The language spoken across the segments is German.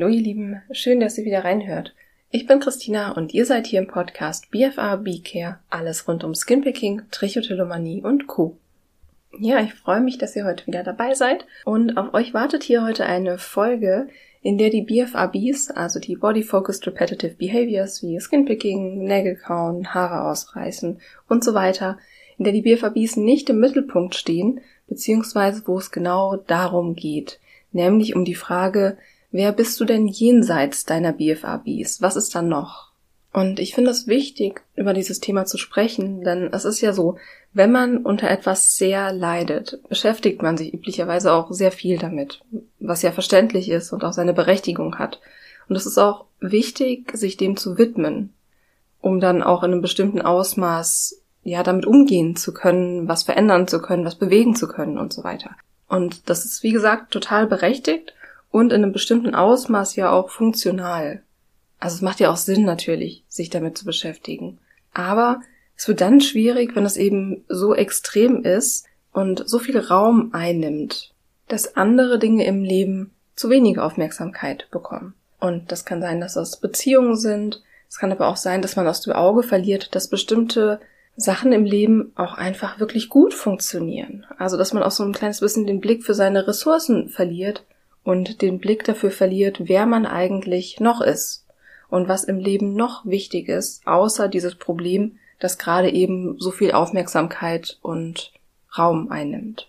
Hallo ihr Lieben, schön, dass ihr wieder reinhört. Ich bin Christina und ihr seid hier im Podcast BFA B-Care, alles rund um Skinpicking, Trichotillomanie und Co. Ja, ich freue mich, dass ihr heute wieder dabei seid und auf euch wartet hier heute eine Folge, in der die BFABs, also die Body Focused Repetitive Behaviors wie Skinpicking, Nägel kauen, Haare ausreißen und so weiter, in der die BFABs nicht im Mittelpunkt stehen, beziehungsweise wo es genau darum geht, nämlich um die Frage, wer bist du denn jenseits deiner BFABs? Was ist dann noch? Und ich finde es wichtig, über dieses Thema zu sprechen, denn es ist ja so, wenn man unter etwas sehr leidet, beschäftigt man sich üblicherweise auch sehr viel damit, was ja verständlich ist und auch seine Berechtigung hat. Und es ist auch wichtig, sich dem zu widmen, um dann auch in einem bestimmten Ausmaß ja damit umgehen zu können, was verändern zu können, was bewegen zu können und so weiter. Und das ist, wie gesagt, total berechtigt und in einem bestimmten Ausmaß ja auch funktional. Also es macht ja auch Sinn natürlich, sich damit zu beschäftigen. Aber es wird dann schwierig, wenn es eben so extrem ist und so viel Raum einnimmt, dass andere Dinge im Leben zu wenig Aufmerksamkeit bekommen. Und das kann sein, dass das Beziehungen sind. Es kann aber auch sein, dass man aus dem Auge verliert, dass bestimmte Sachen im Leben auch einfach wirklich gut funktionieren. Also, dass man auch so ein kleines bisschen den Blick für seine Ressourcen verliert und den Blick dafür verliert, wer man eigentlich noch ist und was im Leben noch wichtig ist, außer dieses Problem, das gerade eben so viel Aufmerksamkeit und Raum einnimmt.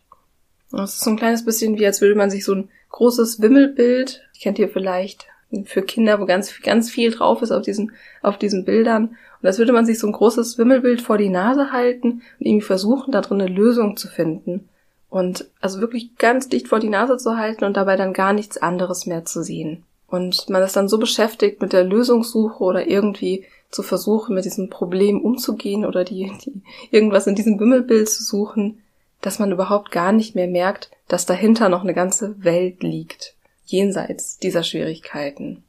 Das ist so ein kleines bisschen wie, als würde man sich so ein großes Wimmelbild, kennt ihr vielleicht, für Kinder, wo ganz, ganz viel drauf ist auf diesen, auf diesen Bildern. Und als würde man sich so ein großes Wimmelbild vor die Nase halten und irgendwie versuchen, da drin eine Lösung zu finden. Und also wirklich ganz dicht vor die Nase zu halten und dabei dann gar nichts anderes mehr zu sehen. Und man ist dann so beschäftigt mit der Lösungssuche oder irgendwie zu versuchen, mit diesem Problem umzugehen oder die, die irgendwas in diesem Wimmelbild zu suchen, dass man überhaupt gar nicht mehr merkt, dass dahinter noch eine ganze Welt liegt, jenseits dieser Schwierigkeiten.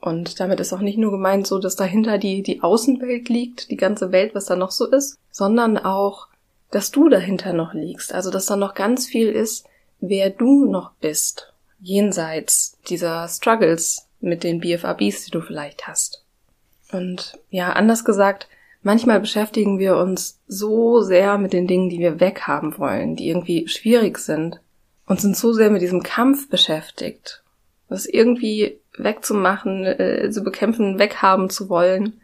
Und damit ist auch nicht nur gemeint so, dass dahinter die, die Außenwelt liegt, die ganze Welt, was da noch so ist, sondern auch, dass du dahinter noch liegst. Also, dass da noch ganz viel ist, wer du noch bist, jenseits dieser Struggles mit den BFABs, die du vielleicht hast. Und ja, anders gesagt, manchmal beschäftigen wir uns so sehr mit den Dingen, die wir weghaben wollen, die irgendwie schwierig sind, und sind so sehr mit diesem Kampf beschäftigt, das irgendwie wegzumachen, äh, zu bekämpfen, weghaben zu wollen,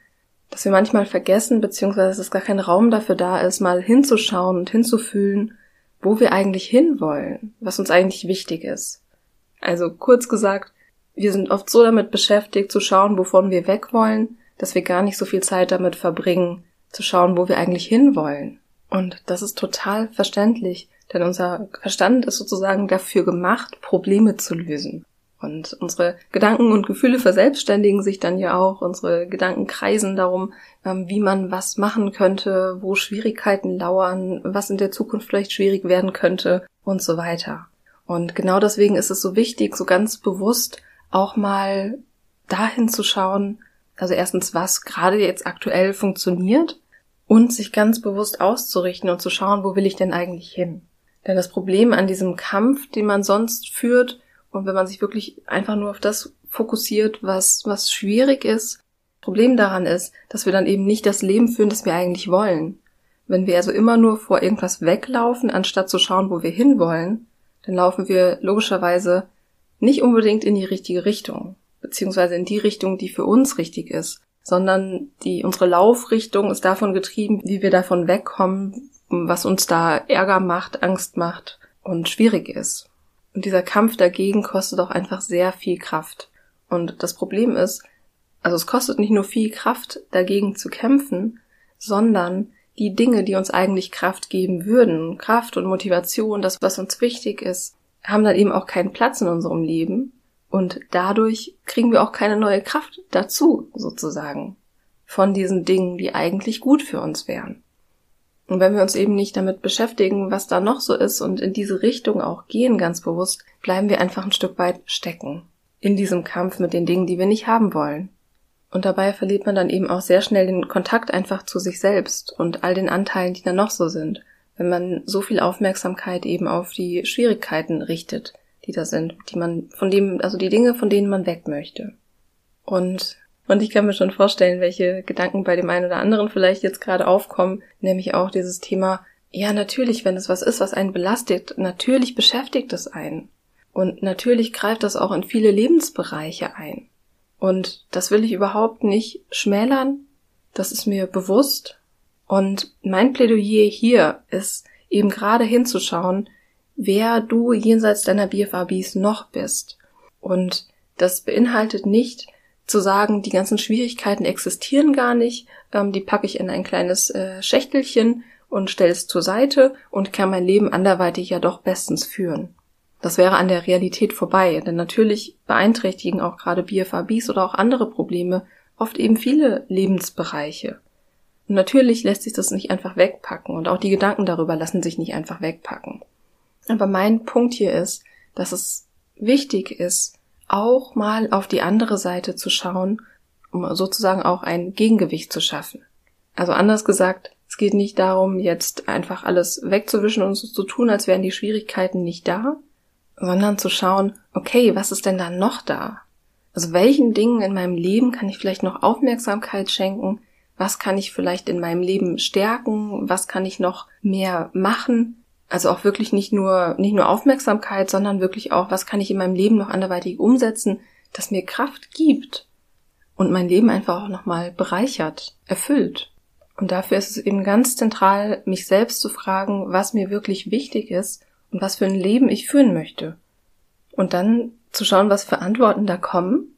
dass wir manchmal vergessen, beziehungsweise dass gar kein Raum dafür da ist, mal hinzuschauen und hinzufühlen, wo wir eigentlich hinwollen, was uns eigentlich wichtig ist. Also kurz gesagt, wir sind oft so damit beschäftigt zu schauen, wovon wir weg wollen, dass wir gar nicht so viel Zeit damit verbringen, zu schauen, wo wir eigentlich hinwollen. Und das ist total verständlich, denn unser Verstand ist sozusagen dafür gemacht, Probleme zu lösen. Und unsere Gedanken und Gefühle verselbstständigen sich dann ja auch. Unsere Gedanken kreisen darum, ähm, wie man was machen könnte, wo Schwierigkeiten lauern, was in der Zukunft vielleicht schwierig werden könnte und so weiter. Und genau deswegen ist es so wichtig, so ganz bewusst auch mal dahin zu schauen, also erstens, was gerade jetzt aktuell funktioniert und sich ganz bewusst auszurichten und zu schauen, wo will ich denn eigentlich hin? Denn das Problem an diesem Kampf, den man sonst führt, und wenn man sich wirklich einfach nur auf das fokussiert, was, was schwierig ist, Problem daran ist, dass wir dann eben nicht das Leben führen, das wir eigentlich wollen. Wenn wir also immer nur vor irgendwas weglaufen, anstatt zu schauen, wo wir hinwollen, dann laufen wir logischerweise nicht unbedingt in die richtige Richtung, beziehungsweise in die Richtung, die für uns richtig ist, sondern die, unsere Laufrichtung ist davon getrieben, wie wir davon wegkommen, was uns da Ärger macht, Angst macht und schwierig ist. Und dieser Kampf dagegen kostet auch einfach sehr viel Kraft. Und das Problem ist, also es kostet nicht nur viel Kraft, dagegen zu kämpfen, sondern die Dinge, die uns eigentlich Kraft geben würden, Kraft und Motivation, das, was uns wichtig ist, haben dann eben auch keinen Platz in unserem Leben. Und dadurch kriegen wir auch keine neue Kraft dazu, sozusagen, von diesen Dingen, die eigentlich gut für uns wären. Und wenn wir uns eben nicht damit beschäftigen, was da noch so ist und in diese Richtung auch gehen, ganz bewusst, bleiben wir einfach ein Stück weit stecken. In diesem Kampf mit den Dingen, die wir nicht haben wollen. Und dabei verliert man dann eben auch sehr schnell den Kontakt einfach zu sich selbst und all den Anteilen, die da noch so sind, wenn man so viel Aufmerksamkeit eben auf die Schwierigkeiten richtet, die da sind, die man, von dem, also die Dinge, von denen man weg möchte. Und, und ich kann mir schon vorstellen, welche Gedanken bei dem einen oder anderen vielleicht jetzt gerade aufkommen, nämlich auch dieses Thema, ja, natürlich, wenn es was ist, was einen belastet, natürlich beschäftigt es einen. Und natürlich greift das auch in viele Lebensbereiche ein. Und das will ich überhaupt nicht schmälern. Das ist mir bewusst. Und mein Plädoyer hier ist eben gerade hinzuschauen, wer du jenseits deiner BFABs noch bist. Und das beinhaltet nicht zu sagen, die ganzen Schwierigkeiten existieren gar nicht, ähm, die packe ich in ein kleines äh, Schächtelchen und stelle es zur Seite und kann mein Leben anderweitig ja doch bestens führen. Das wäre an der Realität vorbei, denn natürlich beeinträchtigen auch gerade BFABs oder auch andere Probleme oft eben viele Lebensbereiche. Und natürlich lässt sich das nicht einfach wegpacken und auch die Gedanken darüber lassen sich nicht einfach wegpacken. Aber mein Punkt hier ist, dass es wichtig ist, auch mal auf die andere Seite zu schauen, um sozusagen auch ein Gegengewicht zu schaffen. Also anders gesagt, es geht nicht darum, jetzt einfach alles wegzuwischen und so zu tun, als wären die Schwierigkeiten nicht da, sondern zu schauen, okay, was ist denn da noch da? Also welchen Dingen in meinem Leben kann ich vielleicht noch Aufmerksamkeit schenken? Was kann ich vielleicht in meinem Leben stärken? Was kann ich noch mehr machen? Also auch wirklich nicht nur, nicht nur Aufmerksamkeit, sondern wirklich auch, was kann ich in meinem Leben noch anderweitig umsetzen, das mir Kraft gibt und mein Leben einfach auch nochmal bereichert, erfüllt. Und dafür ist es eben ganz zentral, mich selbst zu fragen, was mir wirklich wichtig ist und was für ein Leben ich führen möchte. Und dann zu schauen, was für Antworten da kommen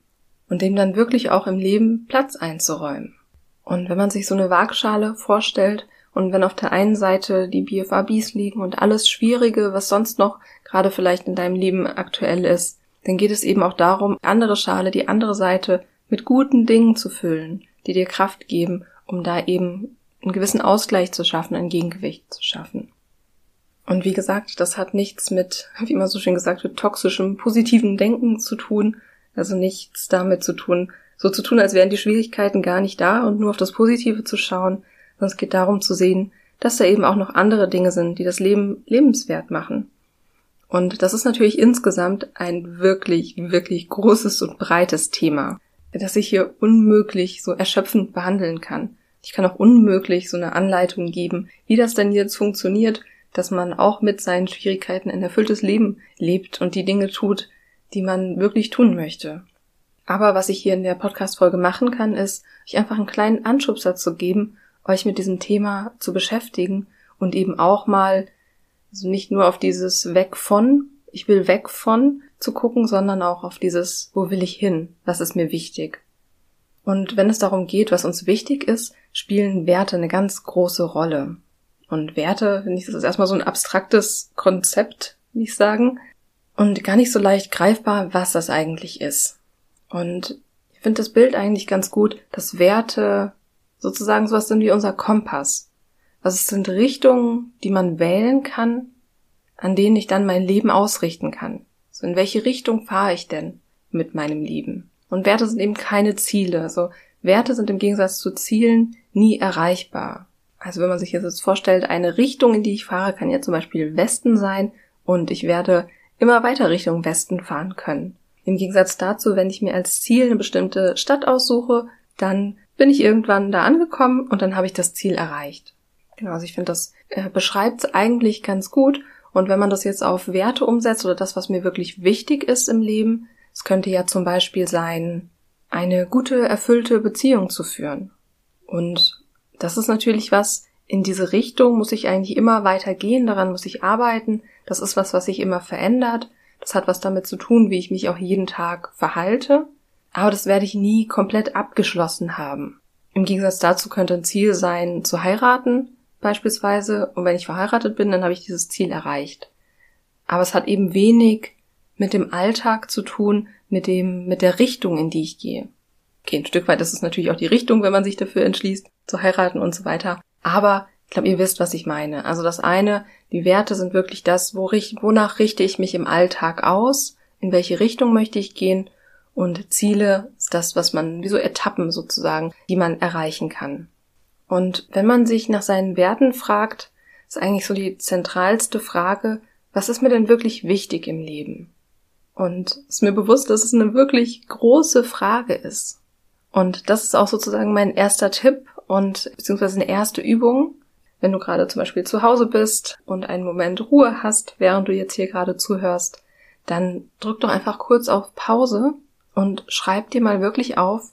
und dem dann wirklich auch im Leben Platz einzuräumen. Und wenn man sich so eine Waagschale vorstellt und wenn auf der einen Seite die BFABs liegen und alles Schwierige, was sonst noch gerade vielleicht in deinem Leben aktuell ist, dann geht es eben auch darum, andere Schale, die andere Seite mit guten Dingen zu füllen, die dir Kraft geben, um da eben einen gewissen Ausgleich zu schaffen, ein Gegengewicht zu schaffen. Und wie gesagt, das hat nichts mit, wie man so schön gesagt wird, toxischem, positiven Denken zu tun, also nichts damit zu tun, so zu tun, als wären die Schwierigkeiten gar nicht da und nur auf das Positive zu schauen, sondern es geht darum zu sehen, dass da eben auch noch andere Dinge sind, die das Leben lebenswert machen. Und das ist natürlich insgesamt ein wirklich, wirklich großes und breites Thema, das ich hier unmöglich so erschöpfend behandeln kann. Ich kann auch unmöglich so eine Anleitung geben, wie das denn jetzt funktioniert, dass man auch mit seinen Schwierigkeiten ein erfülltes Leben lebt und die Dinge tut, die man wirklich tun möchte. Aber was ich hier in der Podcast-Folge machen kann, ist, euch einfach einen kleinen Anschubser zu geben, euch mit diesem Thema zu beschäftigen und eben auch mal also nicht nur auf dieses Weg von, ich will weg von zu gucken, sondern auch auf dieses, wo will ich hin? Was ist mir wichtig? Und wenn es darum geht, was uns wichtig ist, spielen Werte eine ganz große Rolle. Und Werte, finde ich, das ist erstmal so ein abstraktes Konzept, wie ich sagen, und gar nicht so leicht greifbar, was das eigentlich ist. Und ich finde das Bild eigentlich ganz gut, dass Werte sozusagen sowas sind wie unser Kompass. Also es sind Richtungen, die man wählen kann, an denen ich dann mein Leben ausrichten kann. So in welche Richtung fahre ich denn mit meinem Leben? Und Werte sind eben keine Ziele. Also Werte sind im Gegensatz zu Zielen nie erreichbar. Also wenn man sich jetzt vorstellt, eine Richtung, in die ich fahre, kann ja zum Beispiel Westen sein und ich werde immer weiter Richtung Westen fahren können. Im Gegensatz dazu, wenn ich mir als Ziel eine bestimmte Stadt aussuche, dann bin ich irgendwann da angekommen und dann habe ich das Ziel erreicht. Genau, also ich finde, das äh, beschreibt es eigentlich ganz gut. Und wenn man das jetzt auf Werte umsetzt oder das, was mir wirklich wichtig ist im Leben, es könnte ja zum Beispiel sein, eine gute, erfüllte Beziehung zu führen. Und das ist natürlich was, in diese Richtung muss ich eigentlich immer weiter gehen, daran muss ich arbeiten. Das ist was, was sich immer verändert. Das hat was damit zu tun, wie ich mich auch jeden Tag verhalte. Aber das werde ich nie komplett abgeschlossen haben. Im Gegensatz dazu könnte ein Ziel sein, zu heiraten, beispielsweise. Und wenn ich verheiratet bin, dann habe ich dieses Ziel erreicht. Aber es hat eben wenig mit dem Alltag zu tun, mit dem, mit der Richtung, in die ich gehe. Okay, ein Stück weit ist es natürlich auch die Richtung, wenn man sich dafür entschließt, zu heiraten und so weiter. Aber ich glaube, ihr wisst, was ich meine. Also das eine, die Werte sind wirklich das, wo, wonach richte ich mich im Alltag aus, in welche Richtung möchte ich gehen und Ziele ist das, was man, wie so Etappen sozusagen, die man erreichen kann. Und wenn man sich nach seinen Werten fragt, ist eigentlich so die zentralste Frage, was ist mir denn wirklich wichtig im Leben? Und ist mir bewusst, dass es eine wirklich große Frage ist. Und das ist auch sozusagen mein erster Tipp und beziehungsweise eine erste Übung, wenn du gerade zum Beispiel zu Hause bist und einen Moment Ruhe hast, während du jetzt hier gerade zuhörst, dann drück doch einfach kurz auf Pause und schreib dir mal wirklich auf,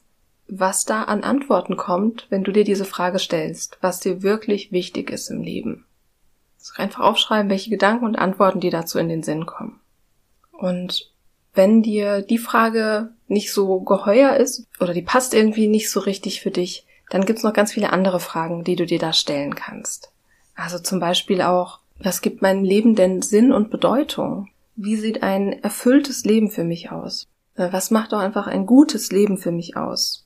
was da an Antworten kommt, wenn du dir diese Frage stellst, was dir wirklich wichtig ist im Leben. Also einfach aufschreiben, welche Gedanken und Antworten dir dazu in den Sinn kommen. Und wenn dir die Frage nicht so geheuer ist oder die passt irgendwie nicht so richtig für dich, dann gibt's noch ganz viele andere Fragen, die du dir da stellen kannst. Also zum Beispiel auch, was gibt meinem Leben denn Sinn und Bedeutung? Wie sieht ein erfülltes Leben für mich aus? Äh, was macht doch einfach ein gutes Leben für mich aus?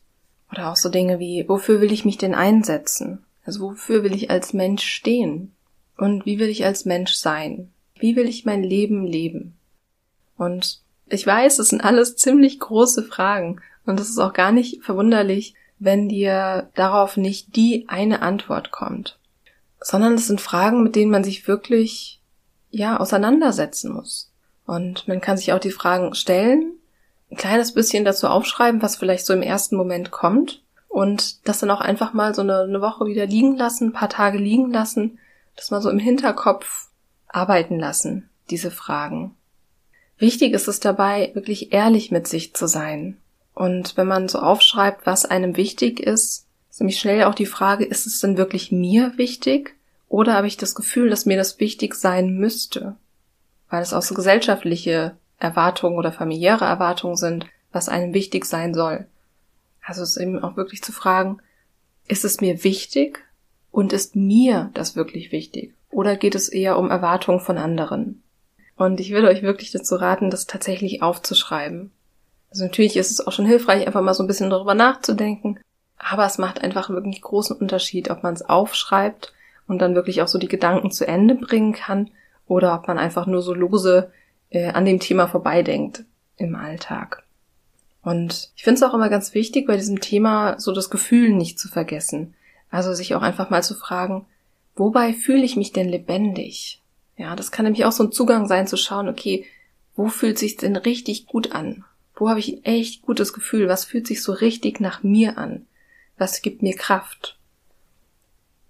Oder auch so Dinge wie, wofür will ich mich denn einsetzen? Also wofür will ich als Mensch stehen? Und wie will ich als Mensch sein? Wie will ich mein Leben leben? Und ich weiß, es sind alles ziemlich große Fragen. Und es ist auch gar nicht verwunderlich, wenn dir darauf nicht die eine Antwort kommt. Sondern es sind Fragen, mit denen man sich wirklich, ja, auseinandersetzen muss. Und man kann sich auch die Fragen stellen ein kleines bisschen dazu aufschreiben, was vielleicht so im ersten Moment kommt und das dann auch einfach mal so eine, eine Woche wieder liegen lassen, ein paar Tage liegen lassen, das mal so im Hinterkopf arbeiten lassen, diese Fragen. Wichtig ist es dabei, wirklich ehrlich mit sich zu sein. Und wenn man so aufschreibt, was einem wichtig ist, ist nämlich schnell auch die Frage, ist es denn wirklich mir wichtig? Oder habe ich das Gefühl, dass mir das wichtig sein müsste? Weil es auch so gesellschaftliche Erwartungen oder familiäre Erwartungen sind, was einem wichtig sein soll. Also es ist eben auch wirklich zu fragen, ist es mir wichtig und ist mir das wirklich wichtig? Oder geht es eher um Erwartungen von anderen? Und ich würde euch wirklich dazu raten, das tatsächlich aufzuschreiben. Also natürlich ist es auch schon hilfreich, einfach mal so ein bisschen darüber nachzudenken, aber es macht einfach wirklich großen Unterschied, ob man es aufschreibt und dann wirklich auch so die Gedanken zu Ende bringen kann oder ob man einfach nur so lose äh, an dem Thema vorbeidenkt im Alltag. Und ich finde es auch immer ganz wichtig, bei diesem Thema so das Gefühl nicht zu vergessen. Also sich auch einfach mal zu fragen, wobei fühle ich mich denn lebendig? Ja, das kann nämlich auch so ein Zugang sein zu schauen, okay, wo fühlt sich denn richtig gut an? Wo habe ich ein echt gutes Gefühl? Was fühlt sich so richtig nach mir an? Was gibt mir Kraft?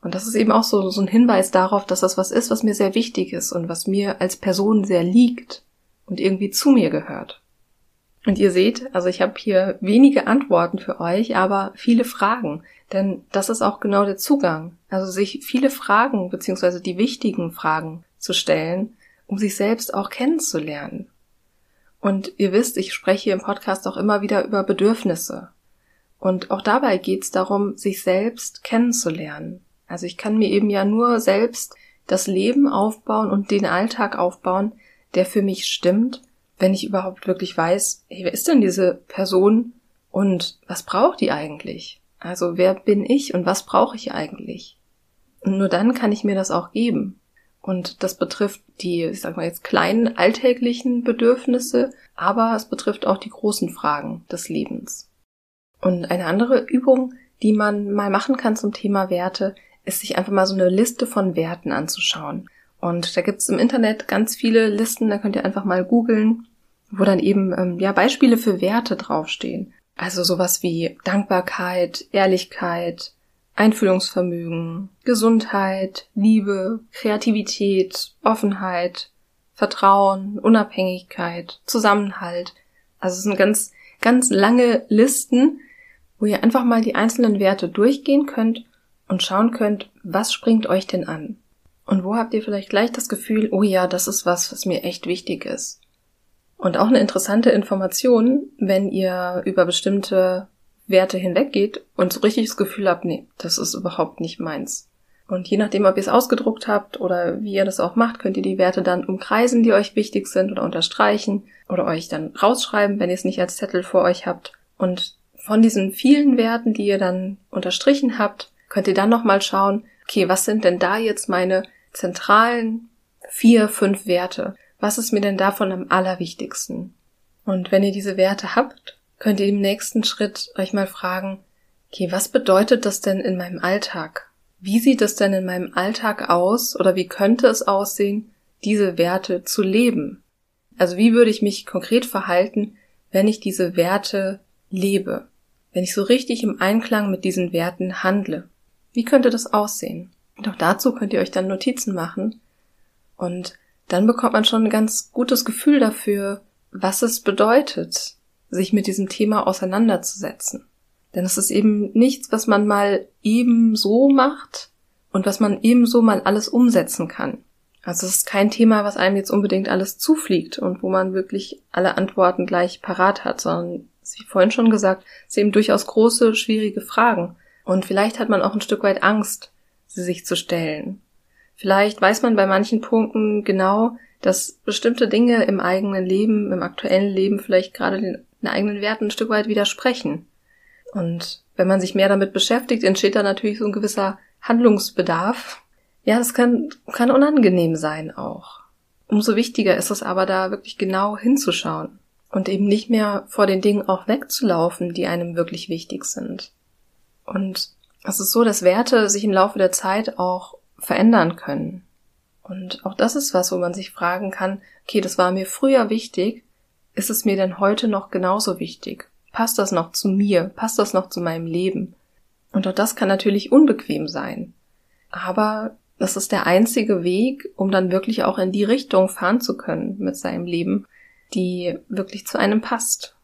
Und das ist eben auch so, so ein Hinweis darauf, dass das was ist, was mir sehr wichtig ist und was mir als Person sehr liegt und irgendwie zu mir gehört. Und ihr seht, also ich habe hier wenige Antworten für euch, aber viele Fragen, denn das ist auch genau der Zugang. Also sich viele Fragen beziehungsweise die wichtigen Fragen zu stellen, um sich selbst auch kennenzulernen. Und ihr wisst, ich spreche im Podcast auch immer wieder über Bedürfnisse. Und auch dabei geht es darum, sich selbst kennenzulernen. Also ich kann mir eben ja nur selbst das Leben aufbauen und den Alltag aufbauen, der für mich stimmt, wenn ich überhaupt wirklich weiß, hey, wer ist denn diese Person und was braucht die eigentlich? Also wer bin ich und was brauche ich eigentlich? Und nur dann kann ich mir das auch geben. Und das betrifft die, ich sag mal jetzt kleinen alltäglichen Bedürfnisse, aber es betrifft auch die großen Fragen des Lebens. Und eine andere Übung, die man mal machen kann zum Thema Werte, ist sich einfach mal so eine Liste von Werten anzuschauen. Und da gibt's im Internet ganz viele Listen, da könnt ihr einfach mal googeln, wo dann eben ähm, ja Beispiele für Werte draufstehen. Also sowas wie Dankbarkeit, Ehrlichkeit, Einfühlungsvermögen, Gesundheit, Liebe, Kreativität, Offenheit, Vertrauen, Unabhängigkeit, Zusammenhalt. Also es sind ganz, ganz lange Listen, wo ihr einfach mal die einzelnen Werte durchgehen könnt und schauen könnt, was springt euch denn an? Und wo habt ihr vielleicht gleich das Gefühl, oh ja, das ist was, was mir echt wichtig ist? Und auch eine interessante Information, wenn ihr über bestimmte Werte hinweggeht und so richtig das Gefühl habt, nee, das ist überhaupt nicht meins. Und je nachdem, ob ihr es ausgedruckt habt oder wie ihr das auch macht, könnt ihr die Werte dann umkreisen, die euch wichtig sind oder unterstreichen oder euch dann rausschreiben, wenn ihr es nicht als Zettel vor euch habt. Und von diesen vielen Werten, die ihr dann unterstrichen habt, könnt ihr dann nochmal schauen, okay, was sind denn da jetzt meine zentralen vier, fünf Werte? Was ist mir denn davon am allerwichtigsten? Und wenn ihr diese Werte habt, könnt ihr im nächsten Schritt euch mal fragen, okay, was bedeutet das denn in meinem Alltag? Wie sieht es denn in meinem Alltag aus oder wie könnte es aussehen, diese Werte zu leben? Also wie würde ich mich konkret verhalten, wenn ich diese Werte lebe? Wenn ich so richtig im Einklang mit diesen Werten handle? Wie könnte das aussehen? Und auch dazu könnt ihr euch dann Notizen machen. Und dann bekommt man schon ein ganz gutes Gefühl dafür, was es bedeutet, sich mit diesem Thema auseinanderzusetzen. Denn es ist eben nichts, was man mal eben so macht und was man ebenso mal alles umsetzen kann. Also es ist kein Thema, was einem jetzt unbedingt alles zufliegt und wo man wirklich alle Antworten gleich parat hat, sondern, wie vorhin schon gesagt, es sind eben durchaus große, schwierige Fragen. Und vielleicht hat man auch ein Stück weit Angst, sich zu stellen. Vielleicht weiß man bei manchen Punkten genau, dass bestimmte Dinge im eigenen Leben, im aktuellen Leben vielleicht gerade den, den eigenen Werten ein Stück weit widersprechen. Und wenn man sich mehr damit beschäftigt, entsteht da natürlich so ein gewisser Handlungsbedarf. Ja, das kann, kann unangenehm sein auch. Umso wichtiger ist es aber da wirklich genau hinzuschauen und eben nicht mehr vor den Dingen auch wegzulaufen, die einem wirklich wichtig sind. Und es ist so, dass Werte sich im Laufe der Zeit auch verändern können. Und auch das ist was, wo man sich fragen kann, okay, das war mir früher wichtig, ist es mir denn heute noch genauso wichtig? Passt das noch zu mir? Passt das noch zu meinem Leben? Und auch das kann natürlich unbequem sein. Aber das ist der einzige Weg, um dann wirklich auch in die Richtung fahren zu können mit seinem Leben, die wirklich zu einem passt.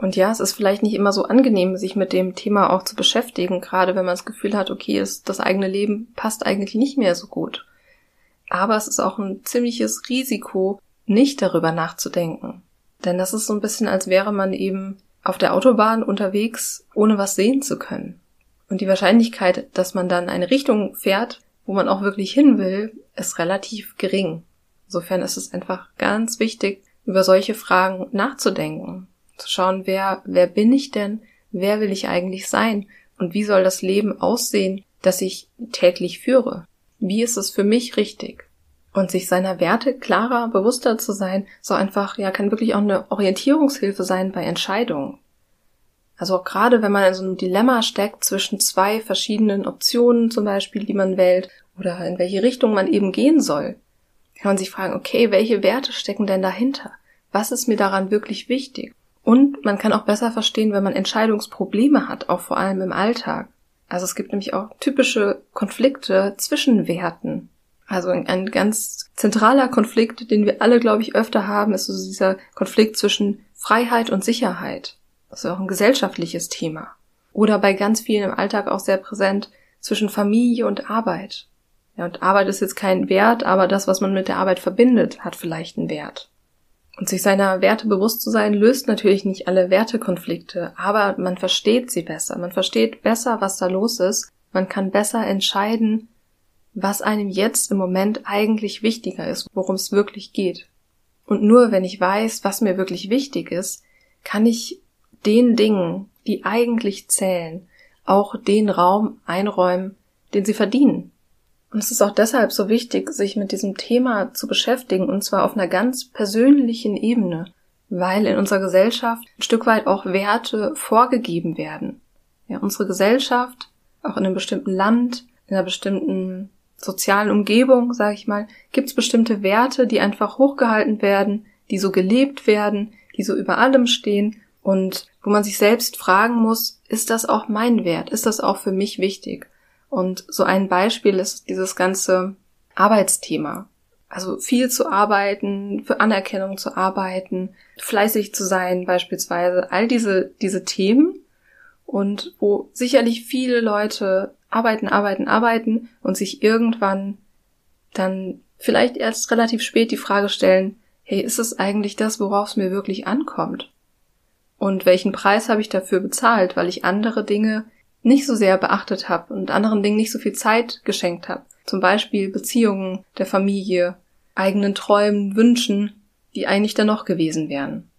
Und ja, es ist vielleicht nicht immer so angenehm, sich mit dem Thema auch zu beschäftigen, gerade wenn man das Gefühl hat, okay, ist, das eigene Leben passt eigentlich nicht mehr so gut. Aber es ist auch ein ziemliches Risiko, nicht darüber nachzudenken. Denn das ist so ein bisschen, als wäre man eben auf der Autobahn unterwegs, ohne was sehen zu können. Und die Wahrscheinlichkeit, dass man dann eine Richtung fährt, wo man auch wirklich hin will, ist relativ gering. Insofern ist es einfach ganz wichtig, über solche Fragen nachzudenken. Zu schauen, wer, wer bin ich denn? Wer will ich eigentlich sein? Und wie soll das Leben aussehen, das ich täglich führe? Wie ist es für mich richtig? Und sich seiner Werte klarer, bewusster zu sein, so einfach, ja, kann wirklich auch eine Orientierungshilfe sein bei Entscheidungen. Also auch gerade wenn man in so einem Dilemma steckt zwischen zwei verschiedenen Optionen zum Beispiel, die man wählt, oder in welche Richtung man eben gehen soll, kann man sich fragen, okay, welche Werte stecken denn dahinter? Was ist mir daran wirklich wichtig? Und man kann auch besser verstehen, wenn man Entscheidungsprobleme hat, auch vor allem im Alltag. Also es gibt nämlich auch typische Konflikte zwischen Werten. Also ein ganz zentraler Konflikt, den wir alle, glaube ich, öfter haben, ist so dieser Konflikt zwischen Freiheit und Sicherheit. Das ist auch ein gesellschaftliches Thema. Oder bei ganz vielen im Alltag auch sehr präsent zwischen Familie und Arbeit. Ja, und Arbeit ist jetzt kein Wert, aber das, was man mit der Arbeit verbindet, hat vielleicht einen Wert. Und sich seiner Werte bewusst zu sein, löst natürlich nicht alle Wertekonflikte, aber man versteht sie besser. Man versteht besser, was da los ist. Man kann besser entscheiden, was einem jetzt im Moment eigentlich wichtiger ist, worum es wirklich geht. Und nur wenn ich weiß, was mir wirklich wichtig ist, kann ich den Dingen, die eigentlich zählen, auch den Raum einräumen, den sie verdienen. Und es ist auch deshalb so wichtig, sich mit diesem Thema zu beschäftigen, und zwar auf einer ganz persönlichen Ebene, weil in unserer Gesellschaft ein Stück weit auch Werte vorgegeben werden. Ja, unsere Gesellschaft, auch in einem bestimmten Land, in einer bestimmten sozialen Umgebung, sage ich mal, gibt es bestimmte Werte, die einfach hochgehalten werden, die so gelebt werden, die so über allem stehen und wo man sich selbst fragen muss, ist das auch mein Wert? Ist das auch für mich wichtig? Und so ein Beispiel ist dieses ganze Arbeitsthema. Also viel zu arbeiten, für Anerkennung zu arbeiten, fleißig zu sein beispielsweise, all diese, diese Themen und wo sicherlich viele Leute arbeiten, arbeiten, arbeiten und sich irgendwann dann vielleicht erst relativ spät die Frage stellen, hey, ist es eigentlich das, worauf es mir wirklich ankommt? Und welchen Preis habe ich dafür bezahlt, weil ich andere Dinge nicht so sehr beachtet habe und anderen Dingen nicht so viel Zeit geschenkt habe. Zum Beispiel Beziehungen der Familie, eigenen Träumen, Wünschen, die eigentlich dann noch gewesen wären.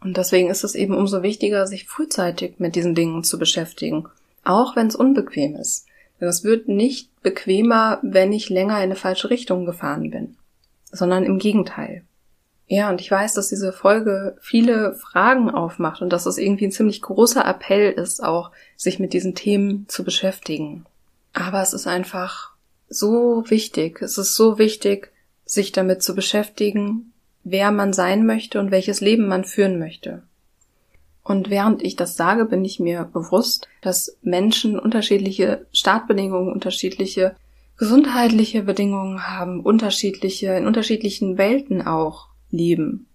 Und deswegen ist es eben umso wichtiger, sich frühzeitig mit diesen Dingen zu beschäftigen, auch wenn es unbequem ist. Denn es wird nicht bequemer, wenn ich länger in eine falsche Richtung gefahren bin, sondern im Gegenteil. Ja, und ich weiß, dass diese Folge viele Fragen aufmacht und dass es irgendwie ein ziemlich großer Appell ist, auch sich mit diesen Themen zu beschäftigen. Aber es ist einfach so wichtig, es ist so wichtig, sich damit zu beschäftigen, wer man sein möchte und welches Leben man führen möchte. Und während ich das sage, bin ich mir bewusst, dass Menschen unterschiedliche Startbedingungen, unterschiedliche gesundheitliche Bedingungen haben, unterschiedliche, in unterschiedlichen Welten auch leben.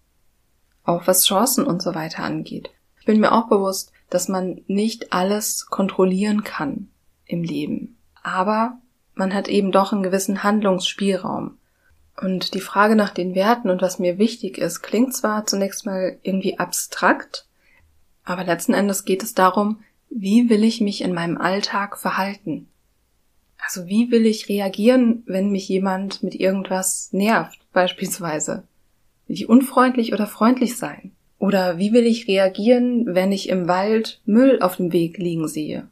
Auch was Chancen und so weiter angeht. Ich bin mir auch bewusst, dass man nicht alles kontrollieren kann im Leben. Aber man hat eben doch einen gewissen Handlungsspielraum. Und die Frage nach den Werten und was mir wichtig ist, klingt zwar zunächst mal irgendwie abstrakt, aber letzten Endes geht es darum, wie will ich mich in meinem Alltag verhalten? Also wie will ich reagieren, wenn mich jemand mit irgendwas nervt, beispielsweise? Will ich unfreundlich oder freundlich sein? Oder wie will ich reagieren, wenn ich im Wald Müll auf dem Weg liegen sehe?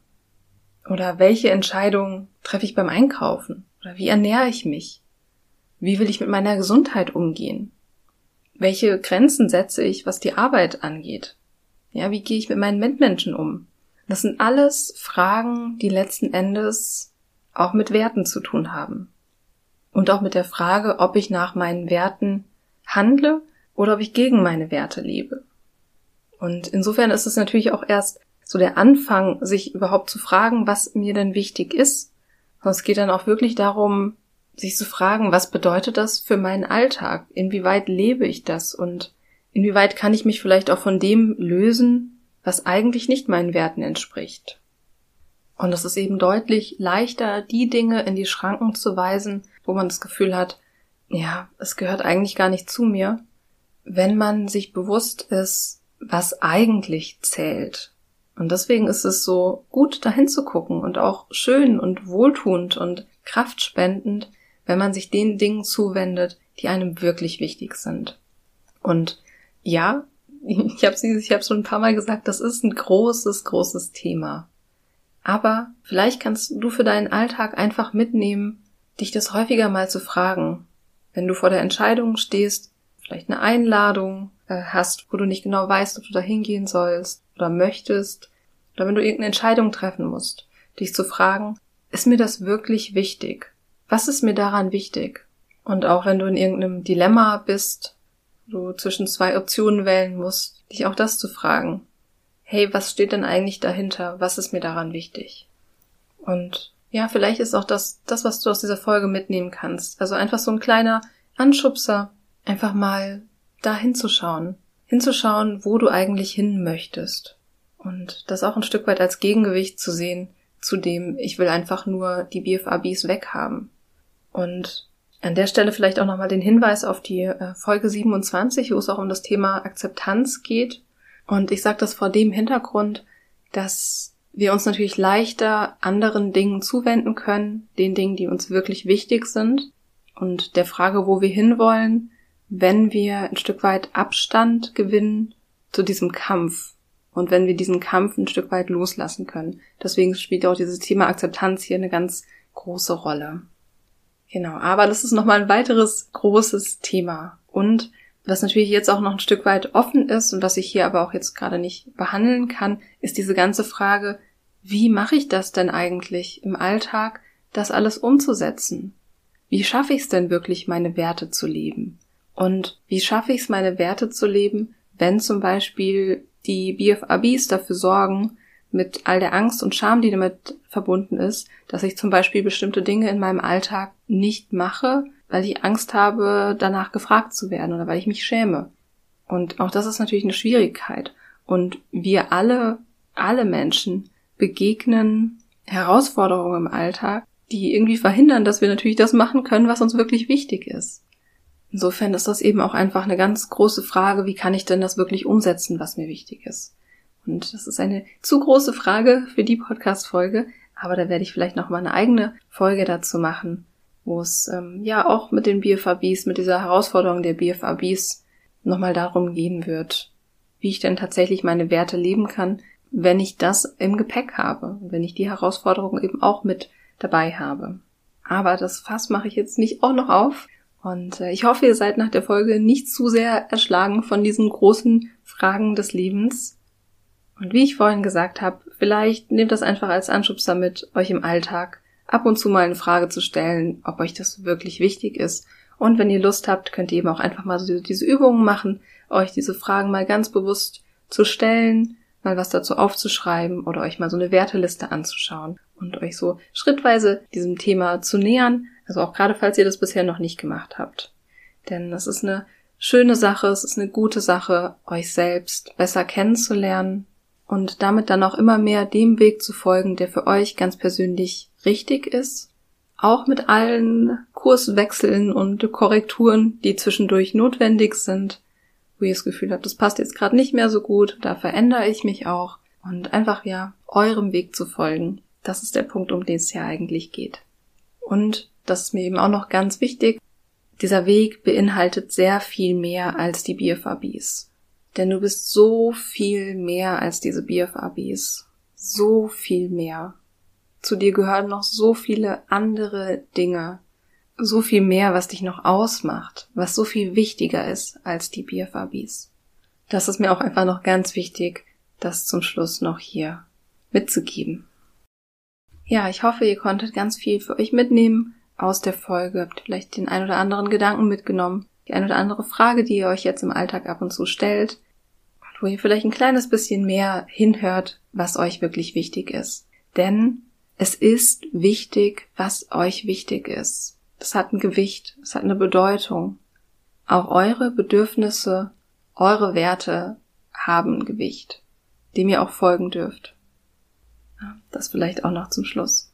Oder welche Entscheidung treffe ich beim Einkaufen? Oder wie ernähre ich mich? Wie will ich mit meiner Gesundheit umgehen? Welche Grenzen setze ich, was die Arbeit angeht? Ja, wie gehe ich mit meinen Mitmenschen um? Das sind alles Fragen, die letzten Endes auch mit Werten zu tun haben. Und auch mit der Frage, ob ich nach meinen Werten handle oder ob ich gegen meine Werte lebe. Und insofern ist es natürlich auch erst so der Anfang, sich überhaupt zu fragen, was mir denn wichtig ist. Und es geht dann auch wirklich darum, sich zu fragen, was bedeutet das für meinen Alltag? Inwieweit lebe ich das? Und Inwieweit kann ich mich vielleicht auch von dem lösen, was eigentlich nicht meinen Werten entspricht? Und es ist eben deutlich leichter, die Dinge in die Schranken zu weisen, wo man das Gefühl hat, ja, es gehört eigentlich gar nicht zu mir, wenn man sich bewusst ist, was eigentlich zählt. Und deswegen ist es so gut, dahin zu gucken und auch schön und wohltuend und kraftspendend, wenn man sich den Dingen zuwendet, die einem wirklich wichtig sind. Und ja, ich habe ich hab schon ein paar Mal gesagt, das ist ein großes, großes Thema. Aber vielleicht kannst du für deinen Alltag einfach mitnehmen, dich das häufiger mal zu fragen. Wenn du vor der Entscheidung stehst, vielleicht eine Einladung äh, hast, wo du nicht genau weißt, ob du da hingehen sollst oder möchtest, oder wenn du irgendeine Entscheidung treffen musst, dich zu fragen, ist mir das wirklich wichtig? Was ist mir daran wichtig? Und auch wenn du in irgendeinem Dilemma bist, du zwischen zwei Optionen wählen musst, dich auch das zu fragen. Hey, was steht denn eigentlich dahinter? Was ist mir daran wichtig? Und ja, vielleicht ist auch das, das, was du aus dieser Folge mitnehmen kannst. Also einfach so ein kleiner Anschubser, einfach mal da hinzuschauen. Hinzuschauen, wo du eigentlich hin möchtest. Und das auch ein Stück weit als Gegengewicht zu sehen zu dem, ich will einfach nur die BFABs weghaben. Und an der Stelle vielleicht auch nochmal den Hinweis auf die äh, Folge 27, wo es auch um das Thema Akzeptanz geht. Und ich sage das vor dem Hintergrund, dass wir uns natürlich leichter anderen Dingen zuwenden können, den Dingen, die uns wirklich wichtig sind und der Frage, wo wir hinwollen, wenn wir ein Stück weit Abstand gewinnen zu diesem Kampf und wenn wir diesen Kampf ein Stück weit loslassen können. Deswegen spielt auch dieses Thema Akzeptanz hier eine ganz große Rolle. Genau, aber das ist nochmal ein weiteres großes Thema. Und was natürlich jetzt auch noch ein Stück weit offen ist und was ich hier aber auch jetzt gerade nicht behandeln kann, ist diese ganze Frage, wie mache ich das denn eigentlich im Alltag, das alles umzusetzen? Wie schaffe ich es denn wirklich, meine Werte zu leben? Und wie schaffe ich es, meine Werte zu leben, wenn zum Beispiel die BFABs dafür sorgen, mit all der Angst und Scham, die damit verbunden ist, dass ich zum Beispiel bestimmte Dinge in meinem Alltag nicht mache, weil ich Angst habe, danach gefragt zu werden oder weil ich mich schäme. Und auch das ist natürlich eine Schwierigkeit. Und wir alle, alle Menschen begegnen Herausforderungen im Alltag, die irgendwie verhindern, dass wir natürlich das machen können, was uns wirklich wichtig ist. Insofern ist das eben auch einfach eine ganz große Frage, wie kann ich denn das wirklich umsetzen, was mir wichtig ist. Und das ist eine zu große Frage für die Podcast-Folge, aber da werde ich vielleicht noch mal eine eigene Folge dazu machen, wo es ähm, ja auch mit den BFABs, mit dieser Herausforderung der BFABs nochmal darum gehen wird, wie ich denn tatsächlich meine Werte leben kann, wenn ich das im Gepäck habe, wenn ich die Herausforderung eben auch mit dabei habe. Aber das Fass mache ich jetzt nicht auch noch auf. Und äh, ich hoffe, ihr seid nach der Folge nicht zu sehr erschlagen von diesen großen Fragen des Lebens, und wie ich vorhin gesagt habe, vielleicht nehmt das einfach als Anschubser mit, euch im Alltag ab und zu mal eine Frage zu stellen, ob euch das wirklich wichtig ist Und wenn ihr Lust habt, könnt ihr eben auch einfach mal so diese Übungen machen, euch diese Fragen mal ganz bewusst zu stellen, mal was dazu aufzuschreiben oder euch mal so eine Werteliste anzuschauen und euch so schrittweise diesem Thema zu nähern. Also auch gerade falls ihr das bisher noch nicht gemacht habt. Denn das ist eine schöne Sache, es ist eine gute Sache, euch selbst besser kennenzulernen und damit dann auch immer mehr dem Weg zu folgen, der für euch ganz persönlich richtig ist auch mit allen Kurswechseln und Korrekturen, die zwischendurch notwendig sind, wo ihr das Gefühl habt, das passt jetzt gerade nicht mehr so gut, da verändere ich mich auch und einfach ja eurem Weg zu folgen. Das ist der Punkt, um den es ja eigentlich geht. Und das ist mir eben auch noch ganz wichtig. Dieser Weg beinhaltet sehr viel mehr als die BFABs. Denn du bist so viel mehr als diese BFABs. So viel mehr. Zu dir gehören noch so viele andere Dinge, so viel mehr, was dich noch ausmacht, was so viel wichtiger ist als die BFABs. Das ist mir auch einfach noch ganz wichtig, das zum Schluss noch hier mitzugeben. Ja, ich hoffe, ihr konntet ganz viel für euch mitnehmen aus der Folge, habt vielleicht den ein oder anderen Gedanken mitgenommen, die ein oder andere Frage, die ihr euch jetzt im Alltag ab und zu stellt, wo ihr vielleicht ein kleines bisschen mehr hinhört, was euch wirklich wichtig ist. Denn es ist wichtig, was euch wichtig ist. Das hat ein Gewicht, es hat eine Bedeutung. Auch eure Bedürfnisse, eure Werte haben Gewicht, dem ihr auch folgen dürft. Das vielleicht auch noch zum Schluss.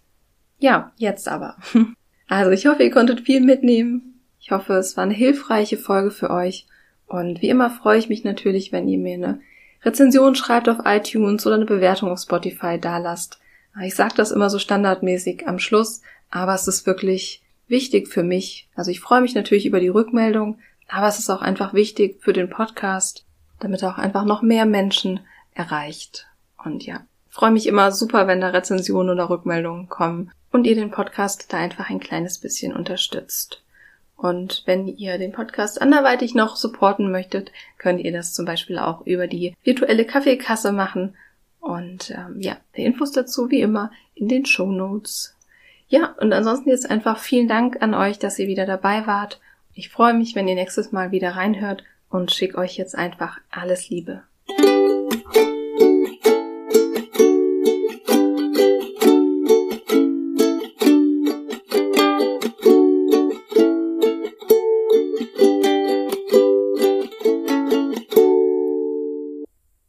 Ja, jetzt aber. Also ich hoffe, ihr konntet viel mitnehmen. Ich hoffe, es war eine hilfreiche Folge für euch. Und wie immer freue ich mich natürlich, wenn ihr mir eine Rezension schreibt auf iTunes oder eine Bewertung auf Spotify da lasst. Ich sage das immer so standardmäßig am Schluss, aber es ist wirklich wichtig für mich. Also ich freue mich natürlich über die Rückmeldung, aber es ist auch einfach wichtig für den Podcast, damit er auch einfach noch mehr Menschen erreicht. Und ja, freue mich immer super, wenn da Rezensionen oder Rückmeldungen kommen und ihr den Podcast da einfach ein kleines bisschen unterstützt. Und wenn ihr den Podcast anderweitig noch supporten möchtet, könnt ihr das zum Beispiel auch über die virtuelle Kaffeekasse machen und ähm, ja, die Infos dazu wie immer in den Show Notes. Ja, und ansonsten jetzt einfach vielen Dank an euch, dass ihr wieder dabei wart. Ich freue mich, wenn ihr nächstes Mal wieder reinhört und schicke euch jetzt einfach alles Liebe.